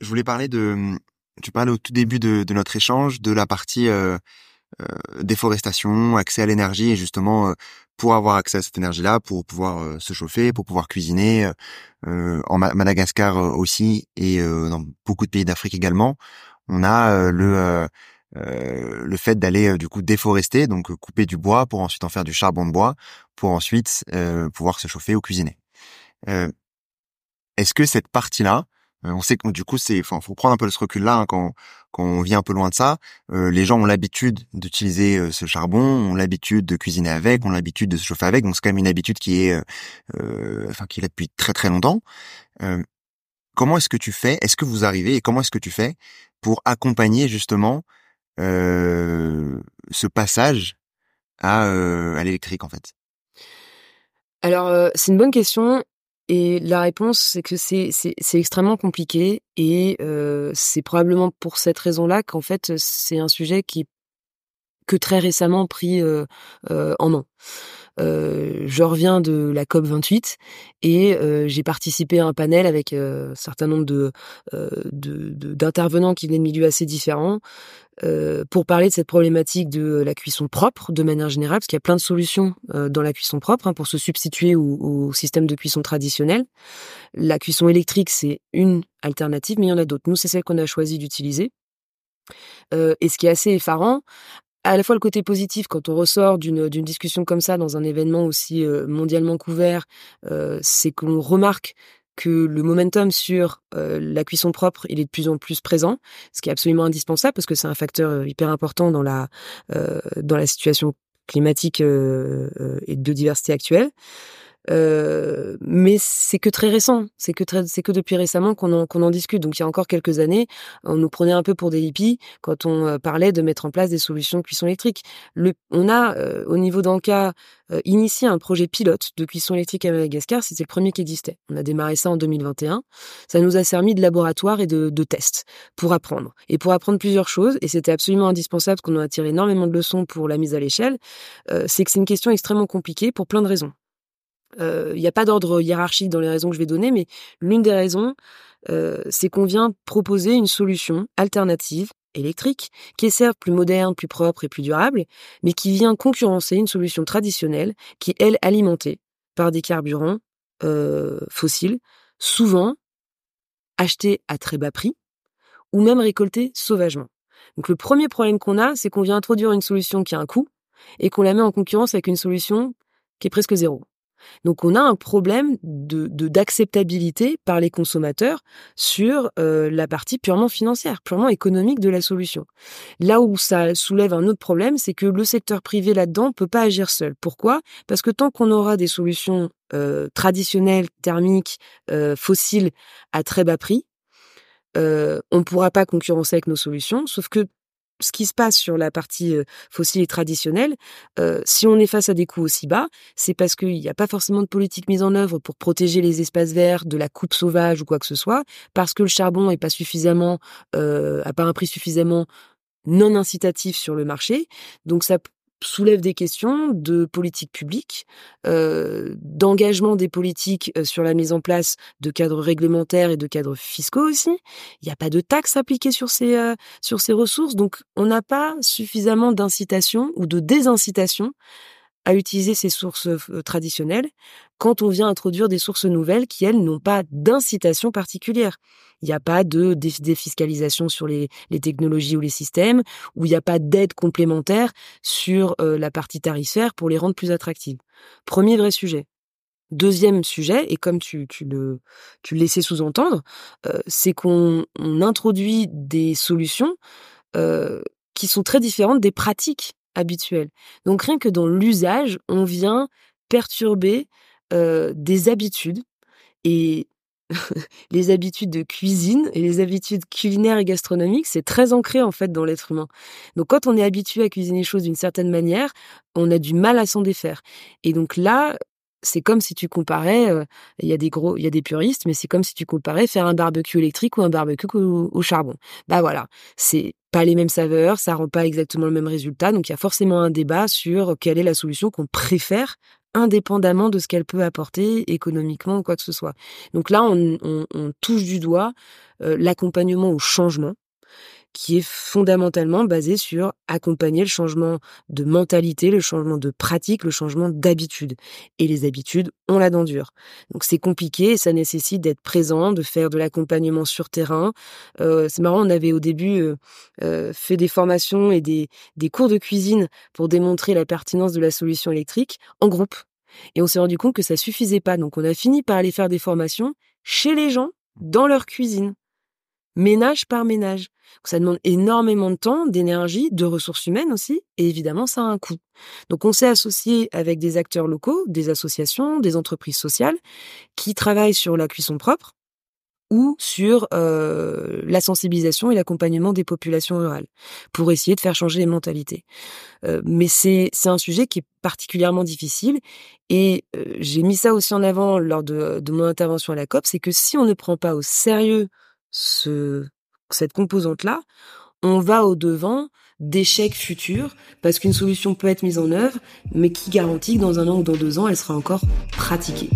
je voulais parler de, tu parlais au tout début de, de notre échange de la partie euh, euh, déforestation, accès à l'énergie et justement euh, pour avoir accès à cette énergie-là, pour pouvoir euh, se chauffer, pour pouvoir cuisiner, en Madagascar aussi et dans beaucoup de pays d'Afrique également, on a le le fait d'aller du coup déforester, donc couper du bois pour ensuite en faire du charbon de bois, pour ensuite pouvoir se chauffer ou cuisiner. Est-ce que cette partie-là, euh, on sait que du coup, c'est, enfin, faut prendre un peu ce recul-là hein, quand, quand on vient un peu loin de ça. Euh, les gens ont l'habitude d'utiliser euh, ce charbon, ont l'habitude de cuisiner avec, ont l'habitude de se chauffer avec. Donc c'est quand même une habitude qui est, enfin, qui est là depuis très très longtemps. comment est-ce que tu fais Est-ce que vous arrivez et comment est-ce que tu fais pour accompagner justement ce passage à, à l'électrique en fait? Alors, c'est une bonne question. Et la réponse, c'est que c'est extrêmement compliqué et euh, c'est probablement pour cette raison-là qu'en fait c'est un sujet qui que très récemment pris euh, euh, en main. Euh, je reviens de la COP 28 et euh, j'ai participé à un panel avec euh, un certain nombre de d'intervenants qui venaient de milieux assez différents pour parler de cette problématique de la cuisson propre de manière générale, parce qu'il y a plein de solutions dans la cuisson propre hein, pour se substituer au, au, système de cuisson traditionnel. La cuisson électrique, c'est une alternative, mais il y en a d'autres. Nous, c'est celle qu'on a choisi d'utiliser. et ce qui est assez effarant, à la fois le côté positif quand on ressort d'une discussion comme ça dans un événement aussi euh, mondialement couvert, euh, c'est qu'on remarque que le momentum sur euh, la cuisson propre, il est de plus en plus présent, ce qui est absolument indispensable parce que c'est un facteur hyper important dans la dans la situation climatique et de biodiversité actuelle. Euh, mais c'est que très récent, c'est que c'est que depuis récemment qu'on en, qu'on en discute. Donc il y a encore quelques années, on nous prenait un peu pour des hippies quand on euh, parlait de mettre en place des solutions de cuisson électrique. Le, on a euh, au niveau d'Anka initié un projet pilote de cuisson électrique à Madagascar. C'était le premier qui existait. On a démarré ça en 2021. Ça nous a servi de laboratoire et de, de test pour apprendre et pour apprendre plusieurs choses. Et c'était absolument indispensable qu'on a tiré énormément de leçons pour la mise à l'échelle. c'est que c'est une question extrêmement compliquée pour plein de raisons. Il n'y a pas d'ordre hiérarchique dans les raisons que je vais donner, mais l'une des raisons, c'est qu'on vient proposer une solution alternative électrique qui est certes plus moderne, plus propre et plus durable, mais qui vient concurrencer une solution traditionnelle qui est, elle, alimentée par des carburants fossiles, souvent achetés à très bas prix ou même récoltés sauvagement. Donc le premier problème qu'on a, c'est qu'on vient introduire une solution qui a un coût et qu'on la met en concurrence avec une solution qui est presque zéro. Donc on a un problème de d'acceptabilité par les consommateurs sur euh, la partie purement financière, purement économique de la solution. Là où ça soulève un autre problème, c'est que le secteur privé là-dedans peut pas agir seul. Pourquoi? Parce que tant qu'on aura des solutions euh, traditionnelles, thermiques, euh, fossiles à très bas prix, on ne pourra pas concurrencer avec nos solutions. Sauf que ce qui se passe sur la partie fossile et traditionnelle, si on est face à des coûts aussi bas, c'est parce qu'il n'y a pas forcément de politique mise en œuvre pour protéger les espaces verts de la coupe sauvage ou quoi que ce soit, parce que le charbon n'est pas suffisamment, euh, a pas un prix suffisamment non incitatif sur le marché. Donc ça soulève des questions de politique publique, euh, d'engagement des politiques euh, sur la mise en place de cadres réglementaires et de cadres fiscaux aussi. Il n'y a pas de taxes appliquées sur ces euh, sur ces ressources, donc on n'a pas suffisamment d'incitation ou de désincitation à utiliser ces sources euh, traditionnelles quand on vient introduire des sources nouvelles qui, elles, n'ont pas d'incitation particulière. Il n'y a pas de défiscalisation sur les, technologies ou les systèmes, ou il n'y a pas d'aide complémentaire sur euh, la partie tarifaire pour les rendre plus attractives. Premier vrai sujet. Deuxième sujet, et comme tu, tu le, tu laissais sous-entendre, euh, c'est qu'on introduit des solutions qui sont très différentes des pratiques habituel. Donc rien que dans l'usage, on vient perturber des habitudes et les habitudes de cuisine et les habitudes culinaires et gastronomiques, c'est très ancré en fait dans l'être humain. Donc quand on est habitué à cuisiner les choses d'une certaine manière, on a du mal à s'en défaire. Et donc là, c'est comme si tu comparais, il y a des gros, il y a des puristes, mais c'est comme si tu comparais faire un barbecue électrique ou un barbecue au charbon. Bah voilà, c'est pas les mêmes saveurs, ça rend pas exactement le même résultat. Donc il y a forcément un débat sur quelle est la solution qu'on préfère indépendamment de ce qu'elle peut apporter économiquement ou quoi que ce soit. Donc là, on, touche du doigt euh, l'accompagnement au changement qui est fondamentalement basé sur accompagner le changement de mentalité, le changement de pratique, le changement d'habitude. Et les habitudes, on la dent dure. Donc c'est compliqué et ça nécessite d'être présent, de faire de l'accompagnement sur terrain. Euh, c'est marrant, on avait au début euh, euh, fait des formations et des, cours de cuisine pour démontrer la pertinence de la solution électrique en groupe. Et on s'est rendu compte que ça suffisait pas. Donc on a fini par aller faire des formations chez les gens, dans leur cuisine ménage par ménage. Ça demande énormément de temps, d'énergie, de ressources humaines aussi, et évidemment, ça a un coût. Donc, on s'est associé avec des acteurs locaux, des associations, des entreprises sociales, qui travaillent sur la cuisson propre ou sur euh, la sensibilisation et l'accompagnement des populations rurales, pour essayer de faire changer les mentalités. Euh, mais c'est un sujet qui est particulièrement difficile, et euh, j'ai mis ça aussi en avant lors de, de mon intervention à la COP, c'est que si on ne prend pas au sérieux ce, cette composante-là, on va au-devant d'échecs futurs parce qu'une solution peut être mise en œuvre, mais qui garantit que dans un an ou dans deux ans, elle sera encore pratiquée.